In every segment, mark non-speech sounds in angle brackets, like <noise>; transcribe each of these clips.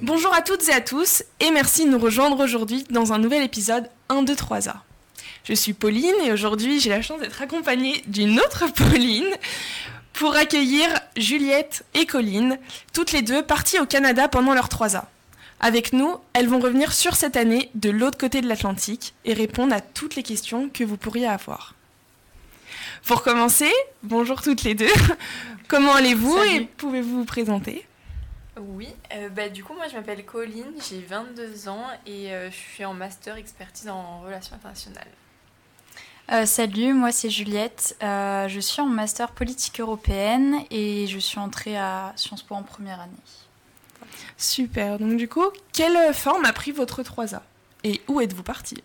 Bonjour à toutes et à tous et merci de nous rejoindre aujourd'hui dans un nouvel épisode 1, 2, 3A. Je suis Pauline et aujourd'hui j'ai la chance d'être accompagnée d'une autre <laughs> Pauline pour accueillir Juliette et Colline, toutes les deux parties au Canada pendant leur 3A. Avec nous, elles vont revenir sur cette année de l'autre côté de l'Atlantique et répondre à toutes les questions que vous pourriez avoir. Pour commencer, bonjour toutes les deux. <laughs> Comment allez-vous et pouvez-vous vous présenter? Oui, euh, bah, du coup moi je m'appelle Colline, j'ai 22 ans et euh, je suis en master expertise en relations internationales. Euh, salut, moi c'est Juliette. Euh, je suis en master politique européenne et je suis entrée à Sciences Po en première année. Super. Donc du coup, quelle forme a pris votre 3A Et où êtes-vous parti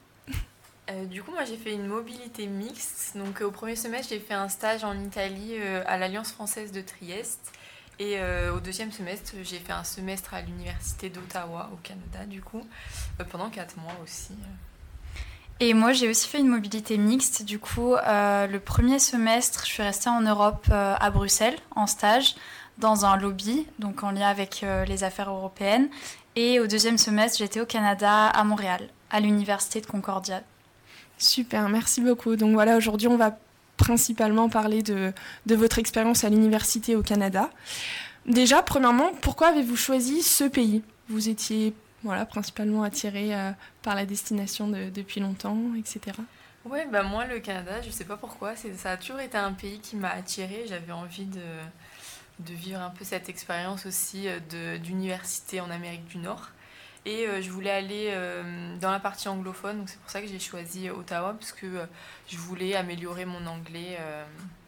Euh, du coup moi j'ai fait une mobilité mixte. Donc euh, au premier semestre j'ai fait un stage en Italie euh, à l'Alliance française de Trieste. Et au deuxième semestre j'ai fait un semestre à l'université d'Ottawa au Canada du coup, pendant 4 mois aussi. Et moi j'ai aussi fait une mobilité mixte. Du coup, le premier semestre, je suis restée en Europe à Bruxelles en stage dans un lobby, donc en lien avec les affaires européennes. Et au deuxième semestre, j'étais au Canada à Montréal, à l'université de Concordia. Super, merci beaucoup. Donc voilà, aujourd'hui on va principalement parler de, votre expérience à l'université au Canada. Déjà, premièrement, pourquoi avez-vous choisi ce pays? Vous étiez voilà, principalement attiré euh, par la destination de- depuis longtemps, etc. Ouais, bah moi le Canada, je sais pas pourquoi, ça a toujours été un pays qui m'a attirée. J'avais envie de, vivre un peu cette expérience aussi euh, d'université en Amérique du Nord. Et euh, je voulais aller euh, dans la partie anglophone, donc c'est pour ça que j'ai choisi Ottawa, parce que euh, je voulais améliorer mon anglais.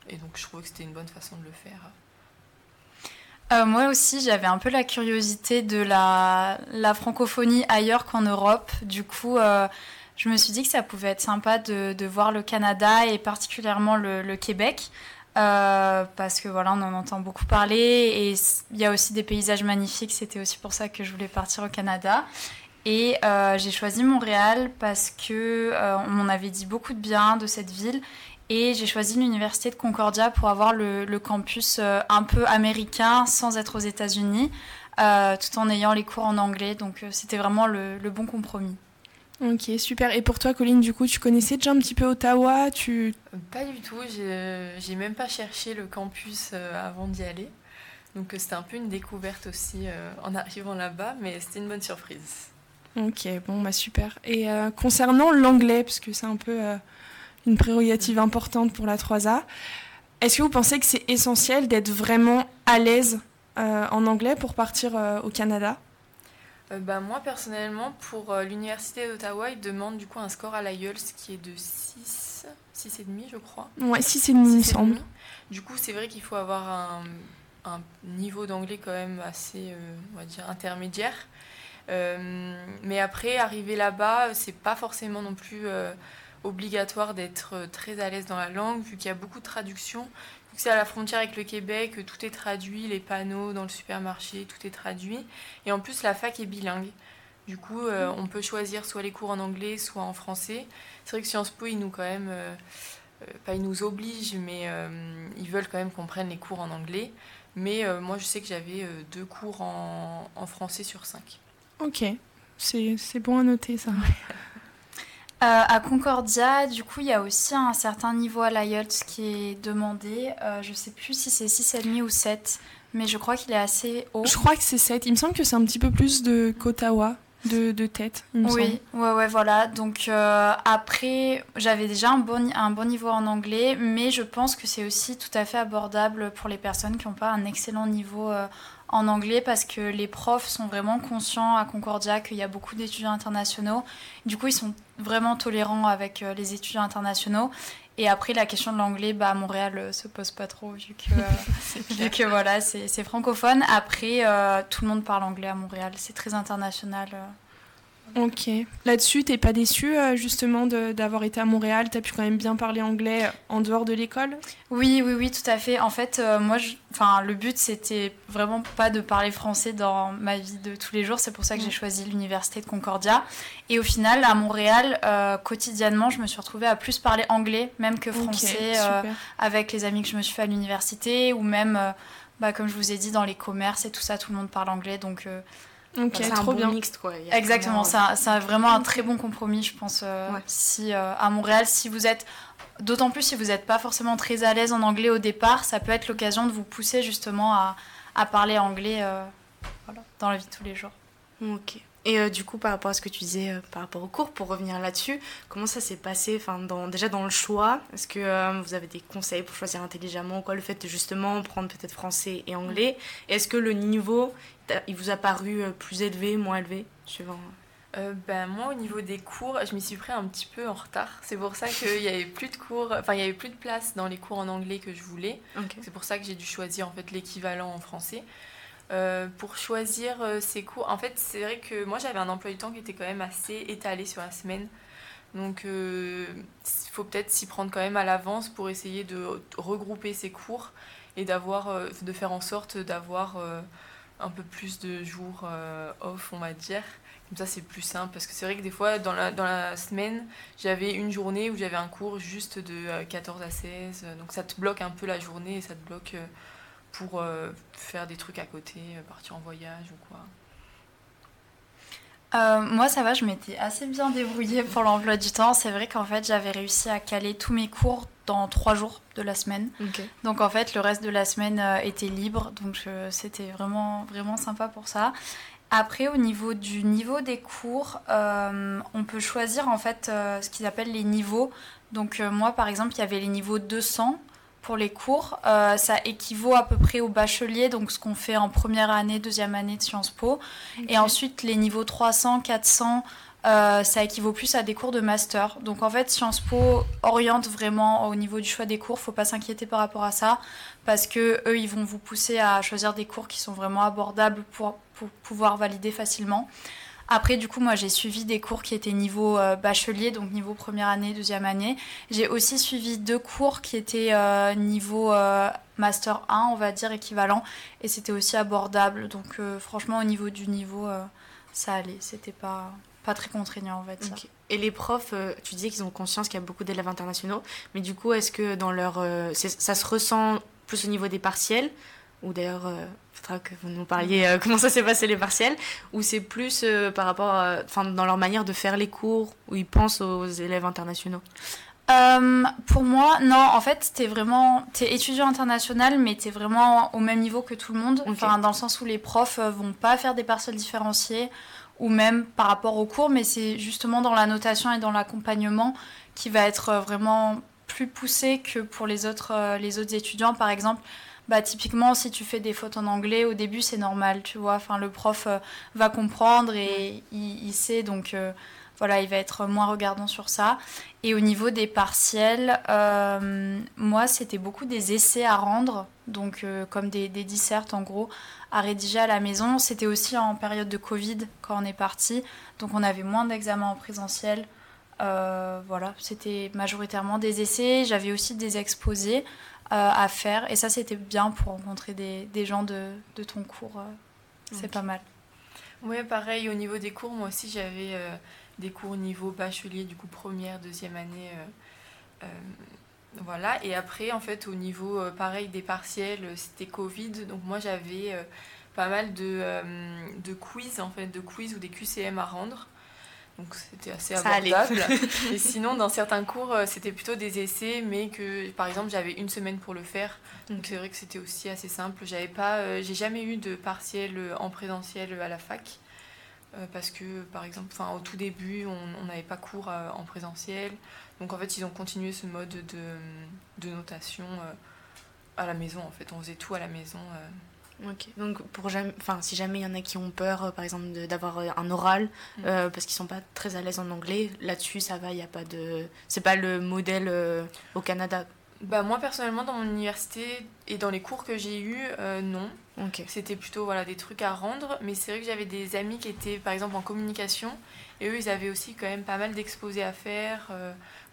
et donc je trouvais que c'était une bonne façon de le faire. Moi aussi, j'avais un peu la curiosité de la, la francophonie ailleurs qu'en Europe. Du coup, je me suis dit que ça pouvait être sympa de, de voir le Canada et particulièrement le Québec. Euh, parce que voilà, on en entend beaucoup parler et il y a aussi des paysages magnifiques. C'était aussi pour ça que je voulais partir au Canada. Et euh, j'ai choisi Montréal parce que euh, on m'en avait dit beaucoup de bien de cette ville et j'ai choisi l'université de Concordia pour avoir le, campus euh, un peu américain sans être aux États-Unis, tout en ayant les cours en anglais. Donc c'était vraiment le bon compromis. Ok, super. Et pour toi, Colline, du coup, tu connaissais déjà un petit peu Ottawa tu... Pas du tout, j'ai, même pas cherché le campus euh, avant d'y aller. Donc euh, c'était un peu une découverte aussi euh, en arrivant là-bas, mais c'était une bonne surprise. Ok, bon, bah super. Et euh, concernant l'anglais, parce que c'est un peu euh, une prérogative importante pour la 3A, est-ce que vous pensez que c'est essentiel d'être vraiment à l'aise euh, en anglais pour partir au Canada? Bah, moi personnellement, pour euh, l'université d'Ottawa, ils demandent du coup un score à l'IELTS qui est de 6, 6,5 je crois. Ouais, si c'est il me 6,5. semble. Du coup, c'est vrai qu'il faut avoir un, un niveau d'anglais quand même assez, euh, on va dire, intermédiaire. Euh, mais après, arriver là-bas, c'est pas forcément non plus euh, obligatoire d'être euh, très à l'aise dans la langue, vu qu'il y a beaucoup de traductions. C'est à la frontière avec le Québec, euh, tout est traduit, les panneaux dans le supermarché, tout est traduit. Et en plus, la fac est bilingue. Du coup, euh, on peut choisir soit les cours en anglais, soit en français. C'est vrai que Sciences Po, ils nous quand même, euh, pas ils nous obligent, mais euh, ils veulent quand même qu'on prenne les cours en anglais. Mais moi, je sais que j'avais deux cours en, en français sur cinq. Ok, c'est bon à noter ça. <laughs> Euh, à Concordia, du coup, il y a aussi un certain niveau à l'IELTS qui est demandé. Euh, je sais plus si c'est 6,5 ou 7, mais je crois qu'il est assez haut. Je crois que c'est 7. Il me semble que c'est un petit peu plus de qu'Ottawa, de, de tête. il me Oui, ouais, ouais, voilà. Donc euh, après, j'avais déjà un bon, un bon niveau en anglais, mais je pense que c'est aussi tout à fait abordable pour les personnes qui n'ont pas un excellent niveau euh, en anglais, parce que les profs sont vraiment conscients à Concordia qu'il y a beaucoup d'étudiants internationaux. Du coup, ils sont vraiment tolérants avec euh, les étudiants internationaux. Et après, la question de l'anglais, bah, à Montréal euh, se pose pas trop, vu que, euh, <laughs> <laughs> vu que voilà, c'est c'est francophone. Après, euh, tout le monde parle anglais à Montréal, c'est très international. Ok. Là-dessus, t'es pas déçu euh, justement d'avoir été à Montréal? T'as pu quand même bien parler anglais euh, en dehors de l'école? Oui, oui, oui, tout à fait. En fait, euh, moi, je... enfin, le but, c'était vraiment pas de parler français dans ma vie de tous les jours. C'est pour ça que j'ai mm. choisi l'université de Concordia. Et au final, à Montréal, quotidiennement, je me suis retrouvée à plus parler anglais, même que français, avec les amis que je me suis fait à l'université, ou même, bah, comme je vous ai dit, dans les commerces et tout ça, tout le monde parle anglais. Donc C'est trop un bien. mixte quoi. Exactement, c'est vraiment un très bon compromis, je pense. Euh, si euh, à Montréal, si vous êtes, d'autant plus si vous n'êtes pas forcément très à l'aise en anglais au départ, ça peut être l'occasion de vous pousser justement à, à parler anglais euh, voilà, dans la vie de tous les jours. Ok. Et du coup, par rapport à ce que tu disais par rapport au cours, pour revenir là-dessus, comment ça s'est passé enfin, dans, Déjà dans le choix, est-ce que vous avez des conseils pour choisir intelligemment quoi? Le fait de justement prendre peut-être français et anglais. Est-ce que le niveau il vous a paru euh, plus élevé, moins élevé, suivant? Euh, ben, moi, au niveau des cours, je m'y suis pris un petit peu en retard. C'est pour ça qu'il n'y avait plus de cours, enfin, il y avait plus de place dans les cours en anglais que je voulais. C'est pour ça que j'ai dû choisir en fait l'équivalent en français. Euh, pour choisir ces cours, en fait, c'est vrai que moi j'avais un emploi du temps qui était quand même assez étalé sur la semaine. Donc, il faut peut-être s'y prendre quand même à l'avance pour essayer de regrouper ces cours et d'avoir, de faire en sorte d'avoir un peu plus de jours euh, off, on va dire. Comme ça, c'est plus simple. Parce que c'est vrai que des fois, dans la, semaine, j'avais une journée où j'avais un cours juste de 14 euh, à 16. Donc ça te bloque un peu la journée et ça te bloque euh, pour faire des trucs à côté, partir en voyage ou quoi. moi, ça va, je m'étais assez bien débrouillée pour l'emploi du temps. C'est vrai qu'en fait, j'avais réussi à caler tous mes cours dans trois jours de la semaine. Donc en fait, le reste de la semaine euh, était libre, donc c'était vraiment, vraiment sympa pour ça. Après, au niveau du niveau des cours, euh, on peut choisir en fait euh, ce qu'ils appellent les niveaux. Donc moi, par exemple, il y avait les niveaux 200 pour les cours. ça équivaut à peu près au bachelier, donc ce qu'on fait en première année, deuxième année de Sciences Po. Et ensuite, les niveaux 300, 400, euh, ça équivaut plus à des cours de master. Donc en fait, Sciences Po oriente vraiment au niveau du choix des cours. Faut pas s'inquiéter par rapport à ça, parce que eux, ils vont vous pousser à choisir des cours qui sont vraiment abordables pour, pouvoir valider facilement. Après, du coup, moi, j'ai suivi des cours qui étaient niveau euh, bachelier, donc niveau première année, deuxième année. J'ai aussi suivi deux cours qui étaient euh, niveau master 1, on va dire, équivalent. Et c'était aussi abordable. Donc franchement, au niveau du niveau, ça allait. C'était pas pas très contraignant, en fait. Et les profs, euh, tu disais qu'ils ont conscience qu'il y a beaucoup d'élèves internationaux, mais du coup, est-ce que dans leur. Euh, ça se ressent plus au niveau des partiels? Ou d'ailleurs, il euh, faudra que vous nous parliez comment ça s'est passé les partiels, ou c'est plus par rapport, enfin, dans leur manière de faire les cours, où ils pensent aux élèves internationaux? Pour moi, non, en fait, t'es vraiment, t'es étudiant international, mais t'es vraiment au même niveau que tout le monde. Enfin, dans le sens où les profs vont pas faire des partiels différenciés ou même par rapport au cours, mais c'est justement dans la notation et dans l'accompagnement qui va être euh, vraiment plus poussé que pour les autres, euh, les autres étudiants. Par exemple, bah, typiquement, si tu fais des fautes en anglais, au début, c'est normal, tu vois. Enfin, le prof euh, va comprendre et il, sait, donc voilà, il va être moins regardant sur ça. Et au niveau des partiels, moi, c'était beaucoup des essais à rendre, donc comme des, des dissertes en gros à rédiger à la maison. C'était aussi en période de Covid quand on est parti, donc on avait moins d'examens en présentiel. Euh, voilà, c'était majoritairement des essais. J'avais aussi des exposés euh, à faire et ça c'était bien pour rencontrer des, des gens de, de, ton cours. Euh, c'est pas mal. Oui, pareil, au niveau des cours, moi aussi j'avais des cours niveau bachelier, du coup première, deuxième année voilà, et après, en fait, au niveau, euh, pareil, des partiels, euh, c'était Covid, donc moi j'avais euh, pas mal de, de quiz, en fait, de quiz ou des QCM à rendre. Donc c'était assez abordable. <laughs> et sinon, dans certains cours, c'était plutôt des essais, mais que, par exemple, j'avais une semaine pour le faire. Donc c'est vrai que c'était aussi assez simple. J'avais pas, j'ai jamais eu de partiel en présentiel à la fac. parce que, par exemple, au tout début, on n'avait pas cours en présentiel. Donc en fait, ils ont continué ce mode de, de notation euh, à la maison. En fait, on faisait tout à la maison. Euh. Ok. Donc pour jamais, enfin si jamais il y en a qui ont peur, euh, par exemple, d'avoir un oral mm. parce qu'ils sont pas très à l'aise en anglais, là-dessus ça va, il y a pas de, c'est pas le modèle au Canada. Bah moi personnellement dans mon université et dans les cours que j'ai eus, non. Ok. C'était plutôt voilà des trucs à rendre, mais c'est vrai que j'avais des amis qui étaient par exemple en communication Et eux, ils avaient aussi quand même pas mal d'exposés à faire,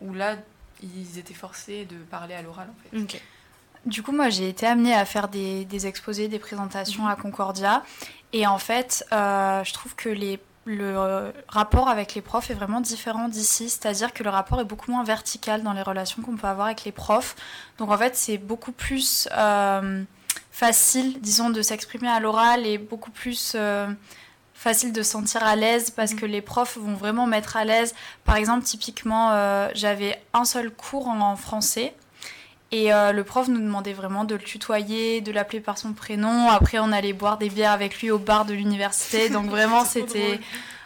où là, ils étaient forcés de parler à l'oral en fait. Du coup, moi, j'ai été amenée à faire des, des exposés, des présentations à Concordia. Et en fait, euh, je trouve que les, le rapport avec les profs est vraiment différent d'ici. C'est-à-dire que le rapport est beaucoup moins vertical dans les relations qu'on peut avoir avec les profs. Donc en fait, c'est beaucoup plus euh, facile, disons, de s'exprimer à l'oral et beaucoup plus... Euh, facile de se sentir à l'aise parce mm. que les profs vont vraiment mettre à l'aise. Par exemple, typiquement, j'avais un seul cours en français et euh, le prof nous demandait vraiment de le tutoyer, de l'appeler par son prénom. Après, on allait boire des bières avec lui au bar de l'université. <laughs> Donc vraiment, c'était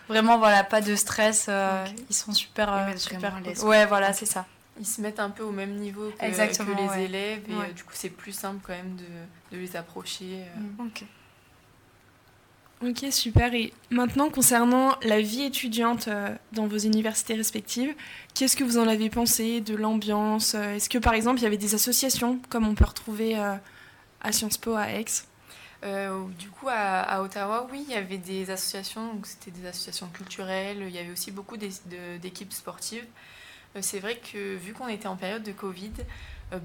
vraiment voilà, pas de stress. Euh, ils sont super, euh, super. Ouais, voilà, c'est ça. Ils se mettent un peu au même niveau que, les élèves et du coup, c'est plus simple quand même de, de les approcher. Mm. Ok. Ok, super. Et maintenant, concernant la vie étudiante euh, dans vos universités respectives, qu'est-ce que vous en avez pensé de l'ambiance euh, Est-ce que, par exemple, il y avait des associations, comme on peut retrouver euh, à Sciences Po à Aix? Du coup, à, Ottawa, oui, il y avait des associations. Donc, c'était des associations culturelles. Il y avait aussi beaucoup d'équipes sportives. C'est vrai que, vu qu'on était en période de Covid,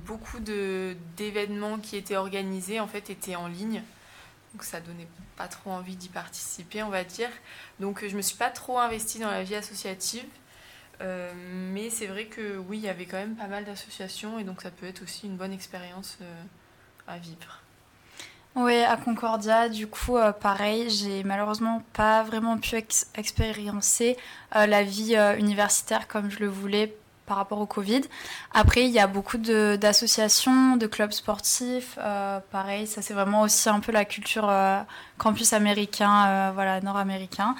beaucoup d'événements qui étaient organisés, en fait, étaient en ligne. Donc ça donnait pas trop envie d'y participer, on va dire. Donc je me suis pas trop investie dans la vie associative. Euh, mais c'est vrai que oui, il y avait quand même pas mal d'associations et donc ça peut être aussi une bonne expérience euh, à vivre. Oui, à Concordia, du coup, euh, pareil, j'ai malheureusement pas vraiment pu expérimenter la vie universitaire comme je le voulais par rapport au Covid. Après, il y a beaucoup d'associations, de, clubs sportifs. Euh, pareil, ça c'est vraiment aussi un peu la culture euh, campus américain, euh, voilà, nord-américain.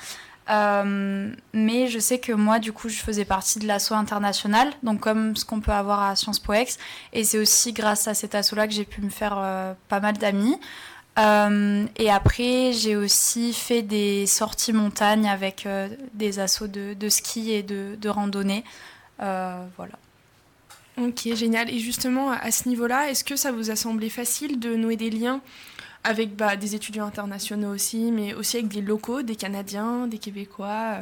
mais je sais que moi, du coup, je faisais partie de l'assaut international, donc comme ce qu'on peut avoir à Sciences Po Ex. Et c'est aussi grâce à cet assaut-là que j'ai pu me faire pas mal d'amis. et après, j'ai aussi fait des sorties montagne avec des assauts de, ski et de, de randonnée. Euh, voilà. Ok, génial. Et justement, à ce niveau-là, est-ce que ça vous a semblé facile de nouer des liens avec bah, des étudiants internationaux aussi, mais aussi avec des locaux, des Canadiens, des Québécois?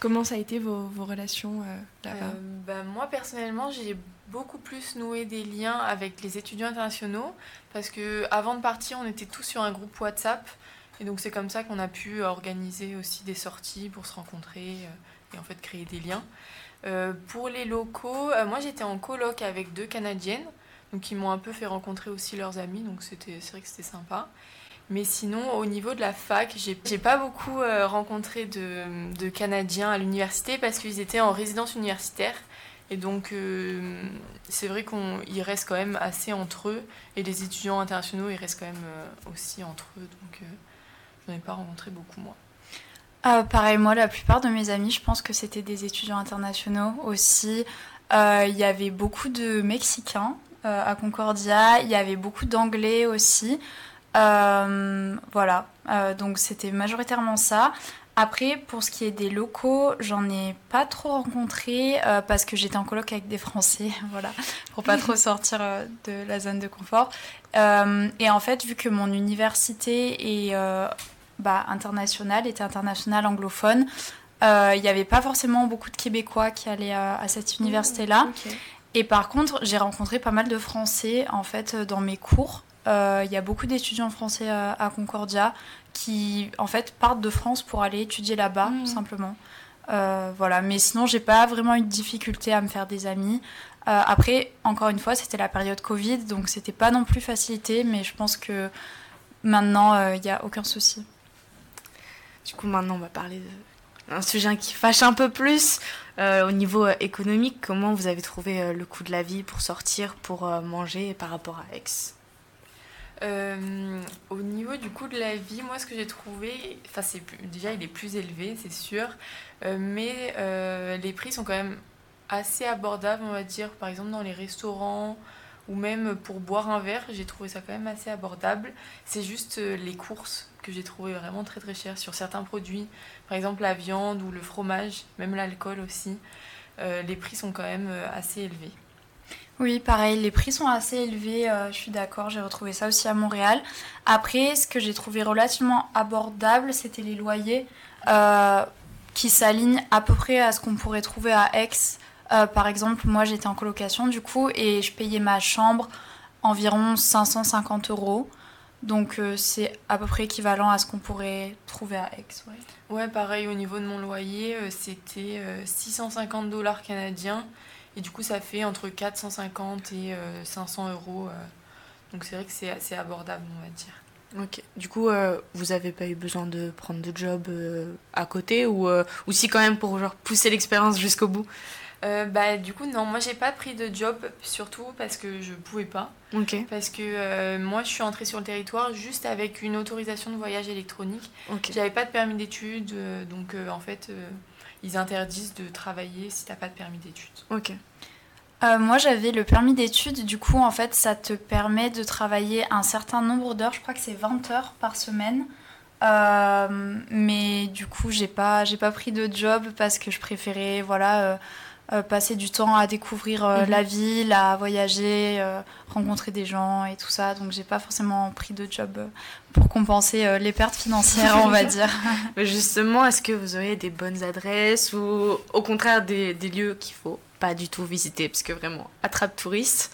Comment ça a été vos, vos relations euh, là-bas? Euh, bah, Moi, personnellement, j'ai beaucoup plus noué des liens avec les étudiants internationaux parce que avant de partir, on était tous sur un groupe WhatsApp. Et donc, c'est comme ça qu'on a pu organiser aussi des sorties pour se rencontrer et en fait créer des liens. Euh, pour les locaux, euh, moi j'étais en coloc avec deux Canadiennes, donc ils m'ont un peu fait rencontrer aussi leurs amis, donc c'est vrai que c'était sympa. Mais sinon, au niveau de la fac, j'ai, pas beaucoup euh, rencontré de, de, Canadiens à l'université parce qu'ils étaient en résidence universitaire. Et donc, c'est vrai qu'ils restent quand même assez entre eux. Et les étudiants internationaux, ils restent quand même aussi entre eux. Donc, j'en ai pas rencontré beaucoup, moi. Euh, pareil, moi, la plupart de mes amis, je pense que c'était des étudiants internationaux aussi. Euh, il y avait beaucoup de Mexicains euh, à Concordia, il y avait beaucoup d'Anglais aussi. voilà, donc c'était majoritairement ça. Après, pour ce qui est des locaux, j'en ai pas trop rencontré parce que j'étais en coloc avec des Français, <laughs> voilà, pour pas trop sortir de la zone de confort. et en fait, vu que mon université est bah, international, était international anglophone. Euh, il n'y avait pas forcément beaucoup de Québécois qui allaient à, cette mmh, université-là. Et par contre, j'ai rencontré pas mal de Français en fait dans mes cours. Euh, il y a beaucoup d'étudiants français à, Concordia qui en fait partent de France pour aller étudier là-bas, mmh. simplement. Euh, voilà, mais sinon, j'ai pas vraiment eu de difficulté à me faire des amis. après, encore une fois, c'était la période Covid, donc c'était pas non plus facilité, mais je pense que maintenant, il n'y a aucun souci. Du coup, maintenant, on va parler d'un sujet qui fâche un peu plus. Euh, au niveau euh, économique, comment vous avez trouvé euh, le coût de la vie pour sortir, pour manger par rapport à Aix Au niveau du coût de la vie, moi, ce que j'ai trouvé, enfin, c'est déjà, il est plus élevé, c'est sûr, mais les prix sont quand même assez abordables, on va dire. Par exemple, dans les restaurants, ou même pour boire un verre, j'ai trouvé ça quand même assez abordable. C'est juste euh, les courses que j'ai trouvé vraiment très très chères sur certains produits, par exemple la viande ou le fromage, même l'alcool aussi. Euh, les prix sont quand même euh, assez élevés. Oui, pareil, les prix sont assez élevés, je suis d'accord, j'ai retrouvé ça aussi à Montréal. Après, ce que j'ai trouvé relativement abordable, c'était les loyers. qui s'alignent à peu près à ce qu'on pourrait trouver à Aix. Par exemple, moi j'étais en colocation du coup et je payais ma chambre environ 550 euros. Donc c'est à peu près équivalent à ce qu'on pourrait trouver à Aix. Ouais. pareil, au niveau de mon loyer, c'était 650 dollars canadiens. Et du coup, ça fait entre 450 et 500 euros. donc c'est vrai que c'est assez abordable, on va dire. Ok. Du coup, euh, vous n'avez pas eu besoin de prendre de job euh, à côté ou, euh, ou si quand même pour genre, pousser l'expérience jusqu'au bout? Bah, Du coup, non, moi j'ai pas pris de job, surtout parce que je pouvais pas. Parce que moi je suis entrée sur le territoire juste avec une autorisation de voyage électronique. Ok. J'avais pas de permis d'études, donc en fait ils interdisent de travailler si t'as pas de permis d'études. Ok. Euh, moi, j'avais le permis d'études. Du coup, en fait, ça te permet de travailler un certain nombre d'heures. Je crois que c'est 20 heures par semaine. Euh, mais du coup, j'ai pas, j'ai pas pris de job parce que je préférais, voilà, euh, passer du temps à découvrir mhm. la ville, à voyager, rencontrer des gens et tout ça. Donc, j'ai pas forcément pris de job pour compenser les pertes financières, on va <laughs> dire. <laughs> Mais justement, est-ce que vous auriez des bonnes adresses ou au contraire des, des lieux qu'il faut pas du tout visiter? Parce que vraiment, attrape touriste.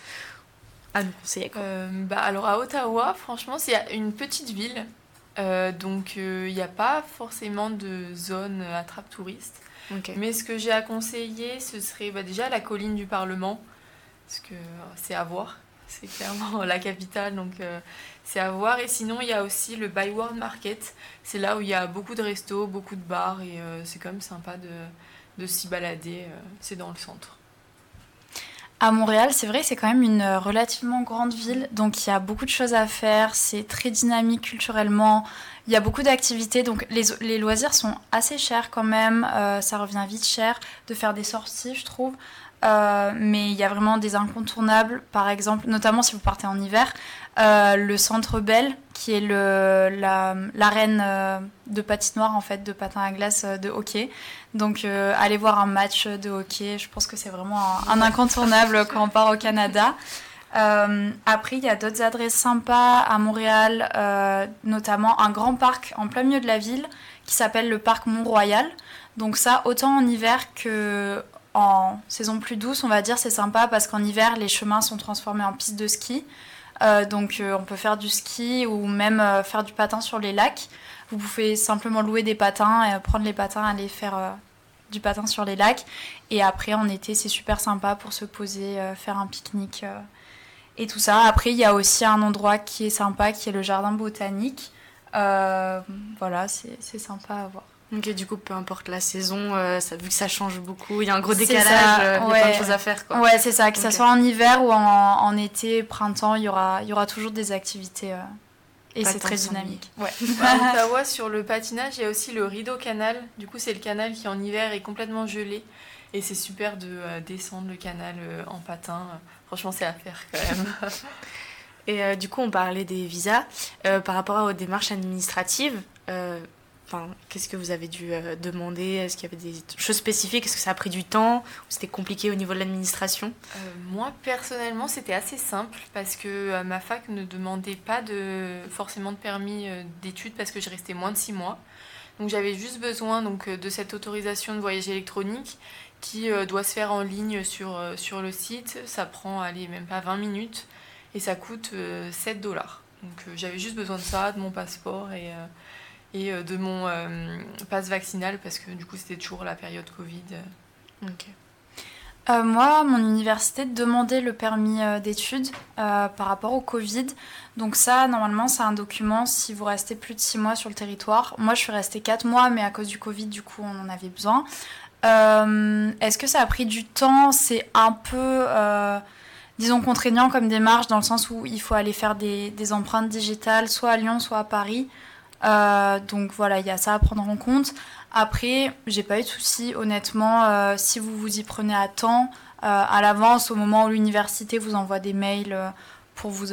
À nous conseiller quoi euh, bah, Alors à Ottawa, franchement, c'est une petite ville. Euh, donc il euh, n'y a pas forcément de zone attrape touriste. Mais ce que j'ai à conseiller, ce serait bah, déjà la colline du Parlement. Parce que c'est à voir. <laughs> C'est clairement la capitale, donc c'est à voir. Et sinon, il y a aussi le Byward Market. C'est là où il y a beaucoup de restos, beaucoup de bars. Et c'est quand même sympa de, de s'y balader. c'est dans le centre. À Montréal, c'est vrai, c'est quand même une euh, relativement grande ville, donc il y a beaucoup de choses à faire, c'est très dynamique culturellement, il y a beaucoup d'activités, donc les, loisirs sont assez chers quand même, euh, ça revient vite cher de faire des sorties, je trouve. Euh, mais il y a vraiment des incontournables, par exemple, notamment si vous partez en hiver, euh, le Centre Bell, qui est l'arène euh, de patinoire, en fait, de patin à glace de hockey. Donc, allez voir un match de hockey, je pense que c'est vraiment un, incontournable quand on part au Canada. après, il y a d'autres adresses sympas à Montréal, notamment un grand parc en plein milieu de la ville qui s'appelle le parc Mont-Royal. Donc ça, autant en hiver que en saison plus douce, on va dire, c'est sympa parce qu'en hiver, les chemins sont transformés en pistes de ski. Euh, donc euh, on peut faire du ski ou même euh, faire du patin sur les lacs. Vous pouvez simplement louer des patins, et prendre les patins, aller faire du patin sur les lacs. Et après, en été, c'est super sympa pour se poser, faire un pique-nique et tout ça. Après, il y a aussi un endroit qui est sympa, qui est le jardin botanique. voilà, c'est sympa à voir. Ok, du coup, peu importe la saison, euh, ça, vu que ça change beaucoup, il y a un gros décalage, euh, il y a plein de choses à faire. Quoi. Ouais, c'est ça, que ce soit en hiver ou en, en, été, printemps, il y aura, il y aura toujours des activités. Euh, et c'est très dynamique. Ouais. à <laughs> <laughs> Ottawa, sur le patinage, il y a aussi le rideau canal. Du coup, c'est le canal qui en hiver est complètement gelé. Et c'est super de descendre le canal en patin. Franchement, c'est à faire quand même. <laughs> et du coup, on parlait des visas. par rapport aux démarches administratives, Enfin, qu'est-ce que vous avez dû euh, demander? Est-ce qu'il y avait des choses spécifiques? Est-ce que ça a pris du temps? C'était compliqué au niveau de l'administration? Euh, Moi, personnellement, c'était assez simple parce que euh, ma fac ne demandait pas de, forcément de permis d'études parce que je restais moins de six mois. Donc j'avais juste besoin donc, de cette autorisation de voyage électronique qui doit se faire en ligne sur, sur le site. Ça prend, allez, même pas 20 minutes et ça coûte 7 dollars. Donc j'avais juste besoin de ça, de mon passeport et et euh, de mon euh, passe vaccinal parce que du coup c'était toujours la période Covid. Euh, moi, mon université demandait le permis d'études par rapport au Covid. Donc ça, normalement, c'est un document si vous restez plus de 6 mois sur le territoire. Moi, je suis restée 4 mois, mais à cause du Covid, du coup, on en avait besoin. Est-ce que ça a pris du temps? C'est un peu, disons, contraignant comme démarche, dans le sens où il faut aller faire des empreintes digitales, soit à Lyon, soit à Paris. Euh, donc voilà, il y a ça à prendre en compte. Après, j'ai pas eu de soucis, honnêtement, euh, si vous vous y prenez à temps, euh, à l'avance, au moment où l'université vous envoie des mails pour vous,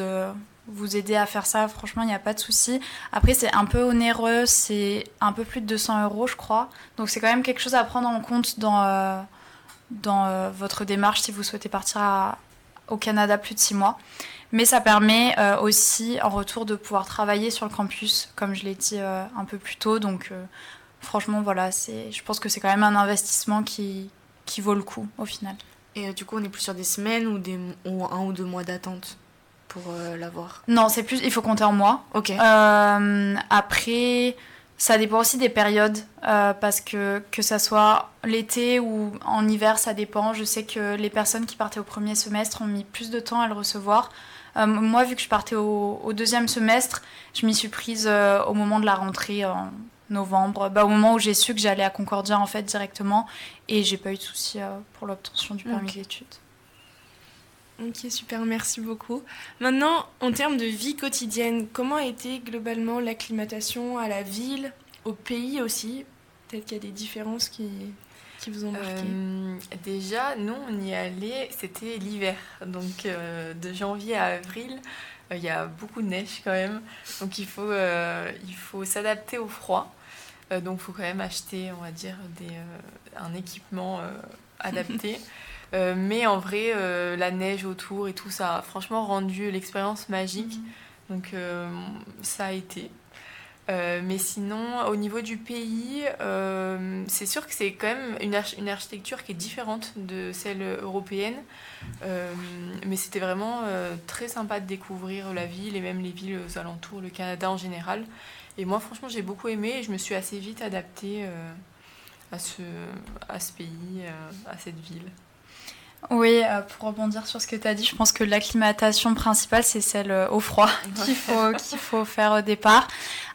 aider à faire ça, franchement, il n'y a pas de souci. Après, c'est un peu onéreux, c'est un peu plus de 200 euros, je crois. Donc c'est quand même quelque chose à prendre en compte dans, dans votre démarche si vous souhaitez partir au Canada plus de 6 mois. Mais ça permet euh, aussi en retour de pouvoir travailler sur le campus, comme je l'ai dit euh, un peu plus tôt. Donc, euh, franchement, voilà, c'est, je pense que c'est quand même un investissement qui, qui vaut le coup au final. Et du coup, on est plus sur des semaines ou, des, ou un ou deux mois d'attente pour l'avoir? Non, c'est plus, il faut compter en mois. Ok. après, ça dépend aussi des périodes, parce que que ça soit l'été ou en hiver, ça dépend. Je sais que les personnes qui partaient au premier semestre ont mis plus de temps à le recevoir. Euh, moi, vu que je partais au, deuxième semestre, je m'y suis prise euh, au moment de la rentrée en novembre, bah, au moment où j'ai su que j'allais à Concordia en fait directement, et j'ai pas eu de soucis euh, pour l'obtention du permis d'études. Ok, super, merci beaucoup. Maintenant, en termes de vie quotidienne, comment a été globalement l'acclimatation à la ville, au pays aussi? Peut-être qu'il y a des différences qui, vous ont marqué? Euh, Déjà, nous, on y allait, c'était l'hiver. Donc, euh, de janvier à avril, euh, il y a beaucoup de neige quand même. Donc, il faut, il faut s'adapter au froid. donc, il faut quand même acheter, on va dire, des, un équipement adapté. <laughs> mais en vrai, la neige autour et tout ça a franchement rendu l'expérience magique. Mhm. Donc, ça a été. Euh, mais sinon, au niveau du pays, euh, c'est sûr que c'est quand même une, une, architecture qui est différente de celle européenne. Euh, mais c'était vraiment très sympa de découvrir la ville et même les villes aux alentours, le Canada en général. Et moi, franchement, j'ai beaucoup aimé et je me suis assez vite adaptée à ce pays, à cette ville. Oui, pour rebondir sur ce que tu as dit, je pense que l'acclimatation principale, c'est celle au froid <laughs> qu'il faut, qu'il faut faire au départ.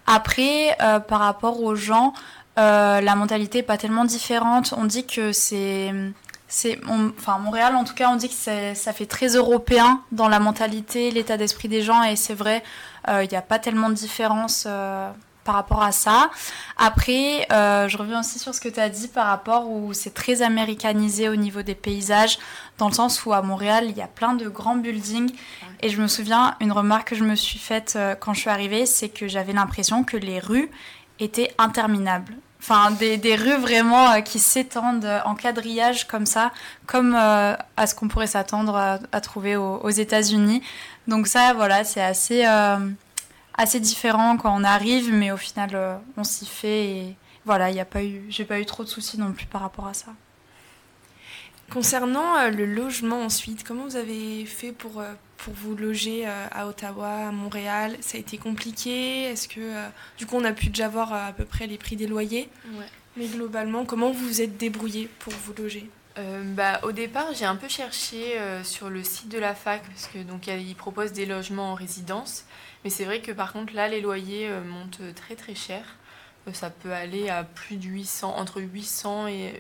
Après, euh, par rapport aux gens, euh, la mentalité n'est pas tellement différente. On dit que c'est. c'est enfin, Montréal, en tout cas, on dit que ça fait très européen dans la mentalité, l'état d'esprit des gens, et c'est vrai, euh, il n'y a pas tellement de différence par rapport à ça. Après, je reviens aussi sur ce que tu as dit par rapport où c'est très américanisé au niveau des paysages, dans le sens où à Montréal, il y a plein de grands buildings et je me souviens, une remarque que je me suis faite euh, quand je suis arrivée, c'est que j'avais l'impression que les rues étaient interminables. Enfin, des, des rues vraiment euh, qui s'étendent en quadrillage comme ça, comme euh, à ce qu'on pourrait s'attendre à, trouver aux, États-Unis. Donc ça, voilà, c'est assez, assez différent quand on arrive, mais au final, on s'y fait et voilà, il n'y a pas eu, j'ai pas eu trop de soucis non plus par rapport à ça. Concernant le logement ensuite, comment vous avez fait pour pour vous loger euh, à Ottawa, à Montréal? Ça a été compliqué? Est-ce que euh, du coup on a pu déjà voir euh, à peu près les prix des loyers? Mais globalement, comment vous vous êtes débrouillé pour vous loger? Bah, au départ, j'ai un peu cherché sur le site de la fac parce que donc ils proposent des logements en résidence, mais c'est vrai que par contre là les loyers montent très très cher. ça peut aller à plus de 800, entre 800 et,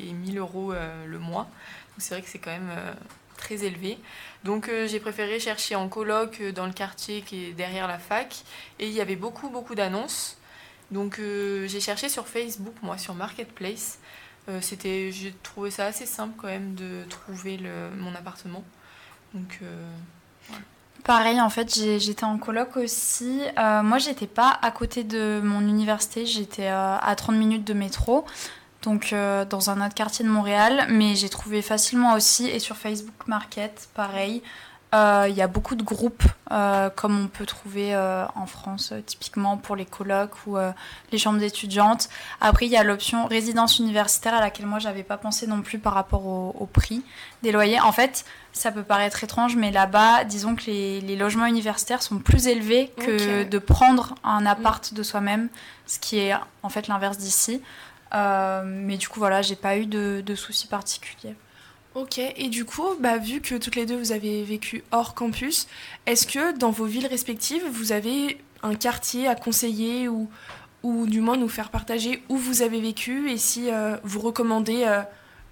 et 1000 euros le mois. Donc c'est vrai que c'est quand même très élevé. Donc euh, j'ai préféré chercher en coloc euh, dans le quartier qui est derrière la fac. Et il y avait beaucoup, beaucoup d'annonces. Donc euh, j'ai cherché sur Facebook, moi, sur Marketplace. c'était, j'ai trouvé ça assez simple quand même de trouver mon appartement. Donc Pareil, en fait, j'étais en coloc aussi. moi, j'étais pas à côté de mon université, j'étais à 30 minutes de métro donc euh, dans un autre quartier de Montréal, mais j'ai trouvé facilement aussi, et sur Facebook Market, pareil. Euh, il y a beaucoup de groupes, euh, comme on peut trouver en France, typiquement pour les colloques ou les chambres d'étudiantes. Après, il y a l'option résidence universitaire à laquelle moi, j'avais pas pensé non plus par rapport au, prix des loyers. En fait, ça peut paraître étrange, mais là-bas, disons que les, logements universitaires sont plus élevés que de prendre un appart de soi-même, ce qui est en fait l'inverse d'ici. Euh, mais du coup, voilà, j'ai pas eu de, soucis particuliers. Ok, et du coup, bah, vu que toutes les deux vous avez vécu hors campus, est-ce que dans vos villes respectives, vous avez un quartier à conseiller ou, du moins nous faire partager où vous avez vécu et si euh, vous recommandez euh,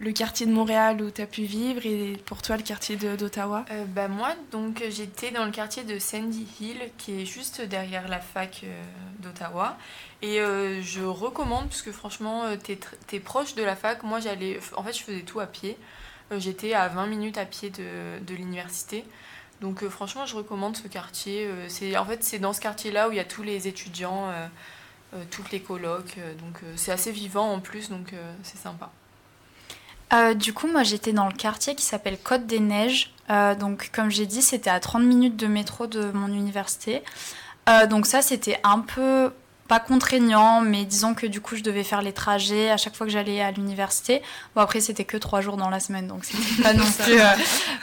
le quartier de Montréal où tu as pu vivre et pour toi le quartier d'Ottawa? Bah Moi, donc j'étais dans le quartier de Sandy Hill qui est juste derrière la fac d'Ottawa et euh, je recommande, parce que franchement, euh, tu es, proche de la fac. Moi, j'allais. En fait, je faisais tout à pied. Euh, j'étais à 20 minutes à pied de, de l'université. Donc, franchement, je recommande ce quartier. c'est en fait, c'est dans ce quartier-là où il y a tous les étudiants, toutes les colocs. donc, c'est assez vivant en plus, donc c'est sympa. du coup, moi j'étais dans le quartier qui s'appelle Côte des Neiges. donc, comme j'ai dit, c'était à 30 minutes de métro de mon université. donc, ça, c'était un peu pas contraignant, mais disons que du coup, je devais faire les trajets à chaque fois que j'allais à l'université. Bon, après, c'était que trois jours dans la semaine, donc c'était <laughs> pas non plus. euh,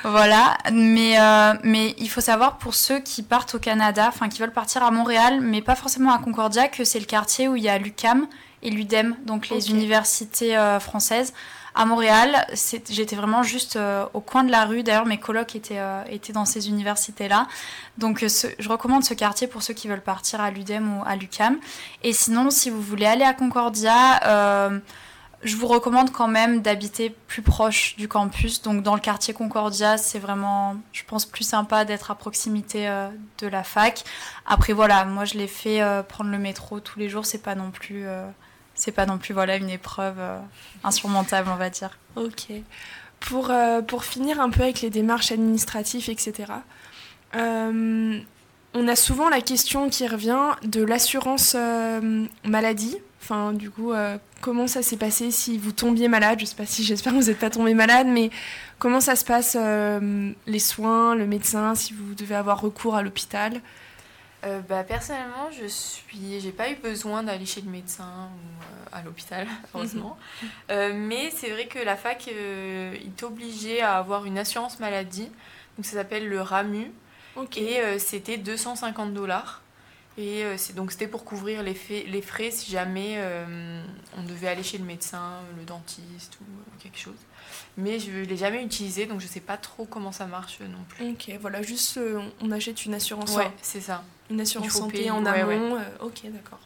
voilà. Mais, euh, mais il faut savoir pour ceux qui partent au Canada, enfin qui veulent partir à Montréal, mais pas forcément à Concordia, que c'est le quartier où il y a l'UCAM et l'UDEM, donc les universités euh, françaises. À Montréal, j'étais vraiment juste euh, au coin de la rue. D'ailleurs, mes colocs étaient, euh, étaient dans ces universités-là. Donc, euh, je recommande ce quartier pour ceux qui veulent partir à l'UDEM ou à l'UCAM. Et sinon, si vous voulez aller à Concordia, je vous recommande quand même d'habiter plus proche du campus. Donc, dans le quartier Concordia, c'est vraiment, je pense, plus sympa d'être à proximité de la fac. Après, voilà, moi, je l'ai fait prendre le métro tous les jours. C'est pas non plus. C'est pas non plus voilà une épreuve euh, insurmontable on va dire. Ok. Pour, euh, pour finir un peu avec les démarches administratives, etc., euh, on a souvent la question qui revient de l'assurance maladie. Enfin, du coup, comment ça s'est passé si vous tombiez malade? Je sais pas si j'espère que vous n'êtes pas tombé malade, mais comment ça se passe les soins, le médecin, si vous devez avoir recours à l'hôpital? Euh, bah, personnellement, je suis, j'ai pas eu besoin d'aller chez le médecin ou euh, à l'hôpital, <laughs> heureusement. <laughs> Euh, mais c'est vrai que la fac, il t'obligeait à avoir une assurance maladie. Donc ça s'appelle le RAMU. Et c'était 250 dollars. Et c'est donc c'était pour couvrir les, faits- les frais si jamais on devait aller chez le médecin, le dentiste ou quelque chose. Mais je ne l'ai jamais utilisé, donc je sais pas trop comment ça marche euh, non plus. Ok, voilà, juste euh, on achète une assurance, Ouais, c'est ça. une assurance santé payer, en ouais, amont. euh, ok, d'accord.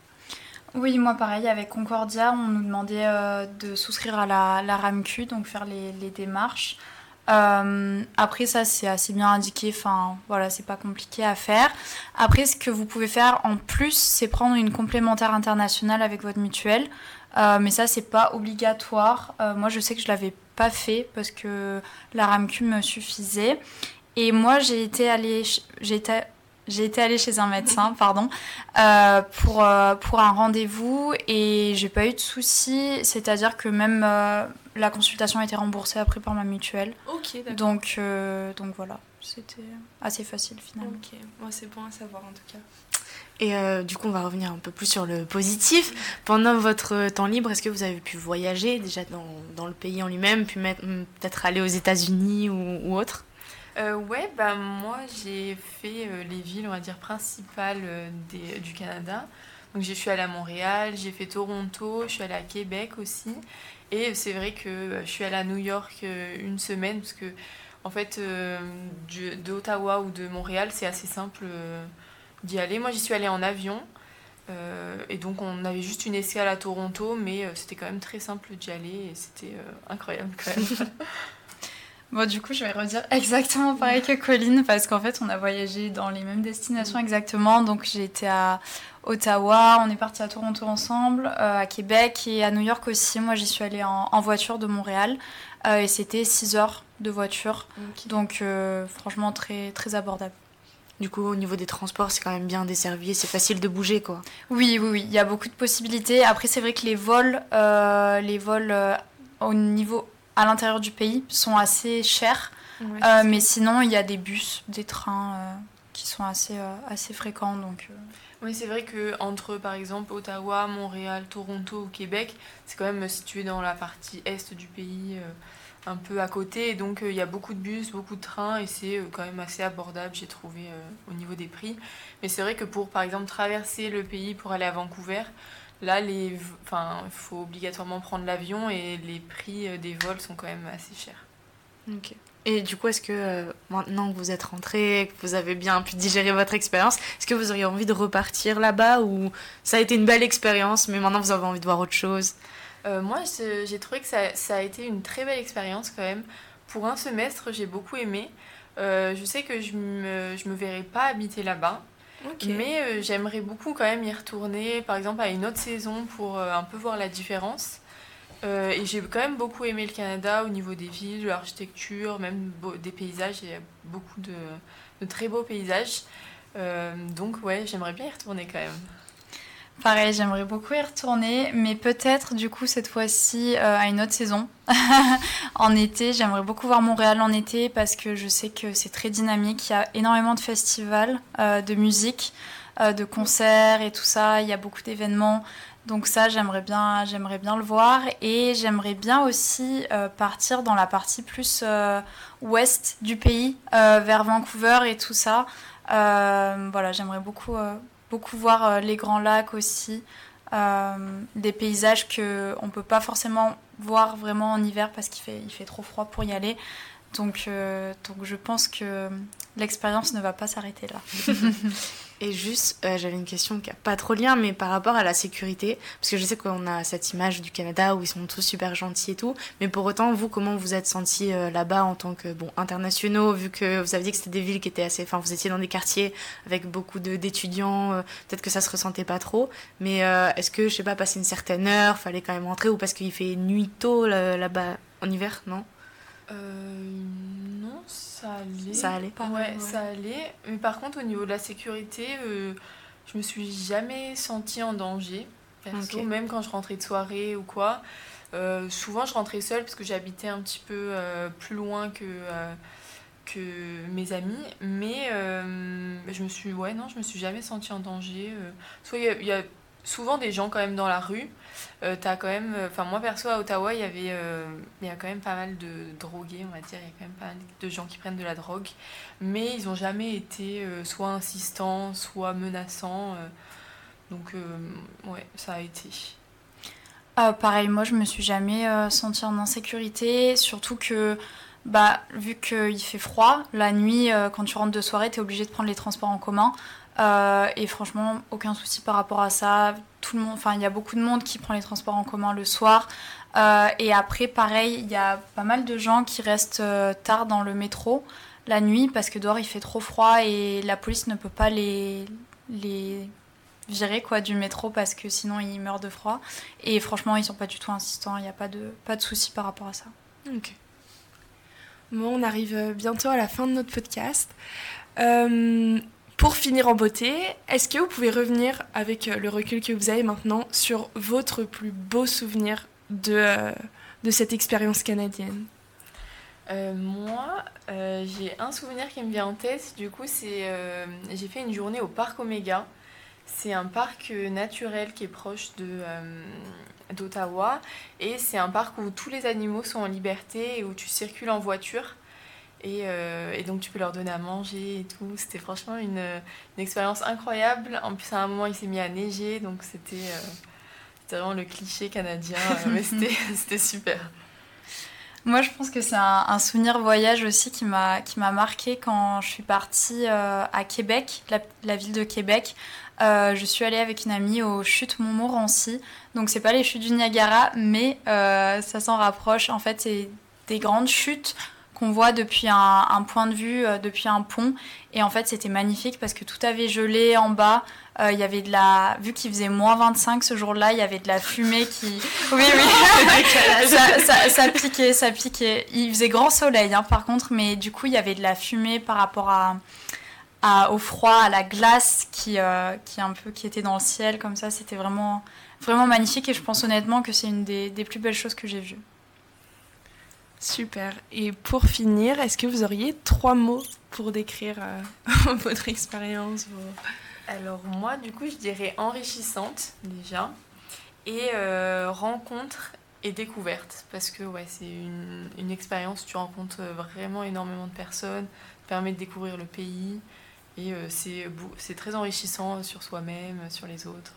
Oui, moi pareil, avec Concordia, on nous demandait euh, de souscrire à la, la RAMQ, donc faire les, les démarches. Euh, après, ça, c'est assez bien indiqué, enfin, voilà, c'est pas compliqué à faire. Après, ce que vous pouvez faire en plus, c'est prendre une complémentaire internationale avec votre mutuelle. Euh, mais ça, c'est pas obligatoire. Euh, moi, je sais que je l'avais pas fait parce que la RAMQ me suffisait. Et moi, j'ai été allée, j'ai été, j'ai été allée chez un médecin, <laughs> pardon, euh, pour, pour un rendez-vous et j'ai pas eu de soucis. C'est-à-dire que même la consultation a été remboursée après par ma mutuelle. Ok, d'accord. Donc, donc voilà, c'était assez facile finalement. Ok, moi c'est bon à savoir en tout cas. Et euh, du coup, on va revenir un peu plus sur le positif. Pendant votre temps libre, est-ce que vous avez pu voyager déjà dans, le pays en lui-même, puis hmm, peut-être aller aux États-Unis ou, autre? Euh, ouais, bah moi j'ai fait euh, les villes, on va dire, principales euh, du Canada. Donc je suis allée à Montréal, j'ai fait Toronto, je suis allée à Québec aussi. Et c'est vrai que je suis allée à New York une semaine parce que, en fait, euh, du- de Ottawa ou de Montréal, c'est assez simple d'y aller. Moi j'y suis allée en avion. euh, et donc on avait juste une escale à Toronto, mais euh, c'était quand même très simple d'y aller et c'était euh, incroyable quand même. <laughs> Bon, du coup, je vais redire exactement pareil que Colline parce qu'en fait, on a voyagé dans les mêmes destinations exactement. Donc, j'ai été à Ottawa, on est parti à Toronto ensemble, à Québec et à New York aussi. Moi, j'y suis allée en, en voiture de Montréal et c'était 6 heures de voiture. Donc, franchement, très, très abordable. Du coup, au niveau des transports, c'est quand même bien desservi et c'est facile de bouger, quoi. Oui, oui, oui, il y a beaucoup de possibilités. Après, c'est vrai que les vols, euh, les vols euh, au niveau à l'intérieur du pays sont assez chers. Ouais, Euh, mais sinon, il y a des bus, des trains euh, qui sont assez, euh, assez fréquents. Donc, euh, Oui, c'est vrai que entre par exemple Ottawa, Montréal, Toronto ou Québec, c'est quand même situé dans la partie est du pays, euh, un peu à côté. Et donc euh, il y a beaucoup de bus, beaucoup de trains et c'est euh, quand même assez abordable, j'ai trouvé, euh, au niveau des prix. Mais c'est vrai que pour par exemple traverser le pays pour aller à Vancouver, là, v- enfin, il faut obligatoirement prendre l'avion et les prix des vols sont quand même assez chers. Ok. Et du coup, est-ce que maintenant que vous êtes rentré, que vous avez bien pu digérer votre expérience, est-ce que vous auriez envie de repartir là-bas ou ça a été une belle expérience, mais maintenant vous avez envie de voir autre chose? Euh, moi, j'ai trouvé que ça, ça a été une très belle expérience quand même. Pour un semestre, j'ai beaucoup aimé. Euh, je sais que je me, je me verrai pas habiter là-bas, mais euh, j'aimerais beaucoup quand même y retourner, par exemple à une autre saison pour un peu voir la différence. Et j'ai quand même beaucoup aimé le Canada au niveau des villes, de l'architecture, même des paysages. Il y a beaucoup de, de très beaux paysages. Donc ouais, j'aimerais bien y retourner quand même. Pareil, j'aimerais beaucoup y retourner, mais peut-être du coup cette fois-ci euh, à une autre saison. <laughs> en été, j'aimerais beaucoup voir Montréal en été parce que je sais que c'est très dynamique. Il y a énormément de festivals euh, de musique. de concerts et tout ça. Il y a beaucoup d'événements. Donc ça, j'aimerais bien, j'aimerais bien le voir. Et j'aimerais bien aussi partir dans la partie plus ouest du pays, vers Vancouver et tout ça. voilà, j'aimerais beaucoup, beaucoup voir les grands lacs aussi. des paysages qu'on ne peut pas forcément voir vraiment en hiver parce qu'il fait, fait trop froid pour y aller. Donc, euh, donc je pense que l'expérience ne va pas s'arrêter là. <laughs> Et juste, euh, j'avais une question qui n'a pas trop lien, mais par rapport à la sécurité, parce que je sais qu'on a cette image du Canada où ils sont tous super gentils et tout, mais pour autant, vous, comment vous êtes senti euh, là-bas en tant que, bon, internationaux, vu que vous avez dit que c'était des villes qui étaient assez, enfin, vous étiez dans des quartiers avec beaucoup d'étudiants, peut-être que ça se ressentait pas trop, mais est-ce que, je sais pas, passer une certaine heure, fallait quand même rentrer, ou parce qu'il fait nuit tôt là-bas en hiver, non? Non, ça allait. Ça allait pas ouais, ça allait. Mais par contre, au niveau de la sécurité, euh, je me suis jamais sentie en danger. Perso, même quand je rentrais de soirée ou quoi. Euh, souvent, je rentrais seule parce que j'habitais un petit peu euh, plus loin que, que mes amis. Mais je me suis, ouais, non, je me suis jamais sentie en danger. soit il y, a souvent des gens quand même dans la rue. Euh, as quand même, euh, enfin moi perso à Ottawa, il y avait, euh, il y a quand même pas mal de drogués, on va dire, il y a quand même pas mal de gens qui prennent de la drogue, mais ils n'ont jamais été soit insistants, soit menaçants. donc ouais, ça a été. pareil, moi je me suis jamais sentie en insécurité, surtout que bah, vu qu'il fait froid, la nuit, quand tu rentres de soirée, tu es obligé de prendre les transports en commun. Euh, et franchement, aucun souci par rapport à ça. Tout le monde, enfin, il y a beaucoup de monde qui prend les transports en commun le soir. Euh, et après, pareil, il y a pas mal de gens qui restent euh, tard dans le métro la nuit parce que dehors il fait trop froid et la police ne peut pas les, les virer quoi du métro parce que sinon ils meurent de froid. Et franchement, ils sont pas du tout insistants. Il n'y a pas de pas de souci par rapport à ça. Ok. Bon, on arrive bientôt à la fin de notre podcast. Pour finir en beauté, est-ce que vous pouvez revenir avec euh, le recul que vous avez maintenant sur votre plus beau souvenir de, euh, cette expérience canadienne? Euh, moi, j'ai un souvenir qui me vient en tête. Du coup, c'est j'ai fait une journée au parc Omega. C'est un parc naturel qui est proche de d'Ottawa et c'est un parc où tous les animaux sont en liberté et où tu circules en voiture. Euh, et, donc tu peux leur donner à manger et tout. C'était franchement une, une, expérience incroyable. En plus, à un moment, il s'est mis à neiger, donc c'était euh, vraiment le cliché canadien, euh, <laughs> mais c'était super. Moi, je pense que c'est un, souvenir voyage aussi qui m'a marqué quand je suis partie à Québec, la, ville de Québec. je suis allée avec une amie aux chutes Montmorency. Donc, c'est pas les chutes du Niagara, mais ça s'en rapproche. En fait, c'est des grandes chutes qu'on voit depuis un, point de vue, euh, depuis un pont. Et en fait, c'était magnifique parce que tout avait gelé en bas. Euh, il y avait de la. Vu qu'il faisait moins 25 ce jour-là, il y avait de la fumée qui. <laughs> Oui, oui. ça, piquait, ça piquait. Il faisait grand soleil, hein, par contre, mais du coup, il y avait de la fumée par rapport à. au froid, à la glace qui, euh, qui, un peu, qui était dans le ciel, comme ça. C'était vraiment, vraiment magnifique et je pense honnêtement que c'est une des, des plus belles choses que j'ai vues. Super. Et pour finir, est-ce que vous auriez trois mots pour décrire euh, <laughs> votre expérience Alors moi, du coup, je dirais enrichissante déjà et euh, rencontre et découverte parce que ouais, c'est une, une expérience, tu rencontres vraiment énormément de personnes, permet de découvrir le pays et euh, c'est très enrichissant sur soi-même, sur les autres.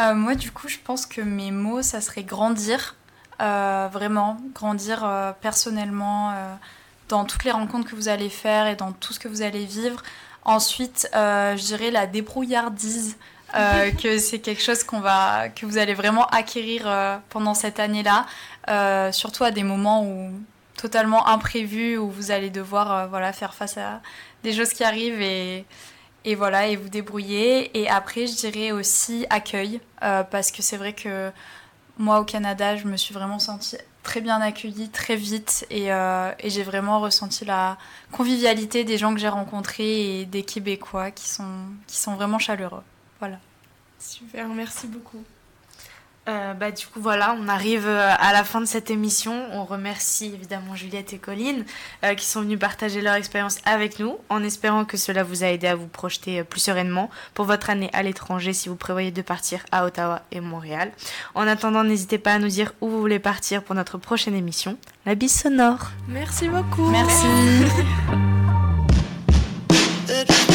moi, du coup, je pense que mes mots, ça serait grandir euh, vraiment, grandir euh, personnellement euh, dans toutes les rencontres que vous allez faire et dans tout ce que vous allez vivre. Ensuite, je dirais la débrouillardise. <laughs> que c'est quelque chose qu'on va, que vous allez vraiment acquérir pendant cette année-là, surtout à des moments où totalement imprévus où vous allez devoir voilà faire face à des choses qui arrivent et, et voilà et vous débrouiller. Et après, je dirais aussi accueil parce que c'est vrai que moi, au Canada, je me suis vraiment sentie très bien accueillie, très vite, euh, et, j'ai vraiment ressenti la convivialité des gens que j'ai rencontrés et des Québécois qui sont, qui sont vraiment chaleureux. Voilà. Super, merci beaucoup. Euh, bah, du coup, voilà, on arrive euh, à la fin de cette émission. On remercie évidemment Juliette et Colline euh, qui sont venues partager leur expérience avec nous, en espérant que cela vous a aidé à vous projeter plus sereinement pour votre année à l'étranger si vous prévoyez de partir à Ottawa et Montréal. En attendant, n'hésitez pas à nous dire où vous voulez partir pour notre prochaine émission. La bise sonore. Merci beaucoup. Merci. <laughs>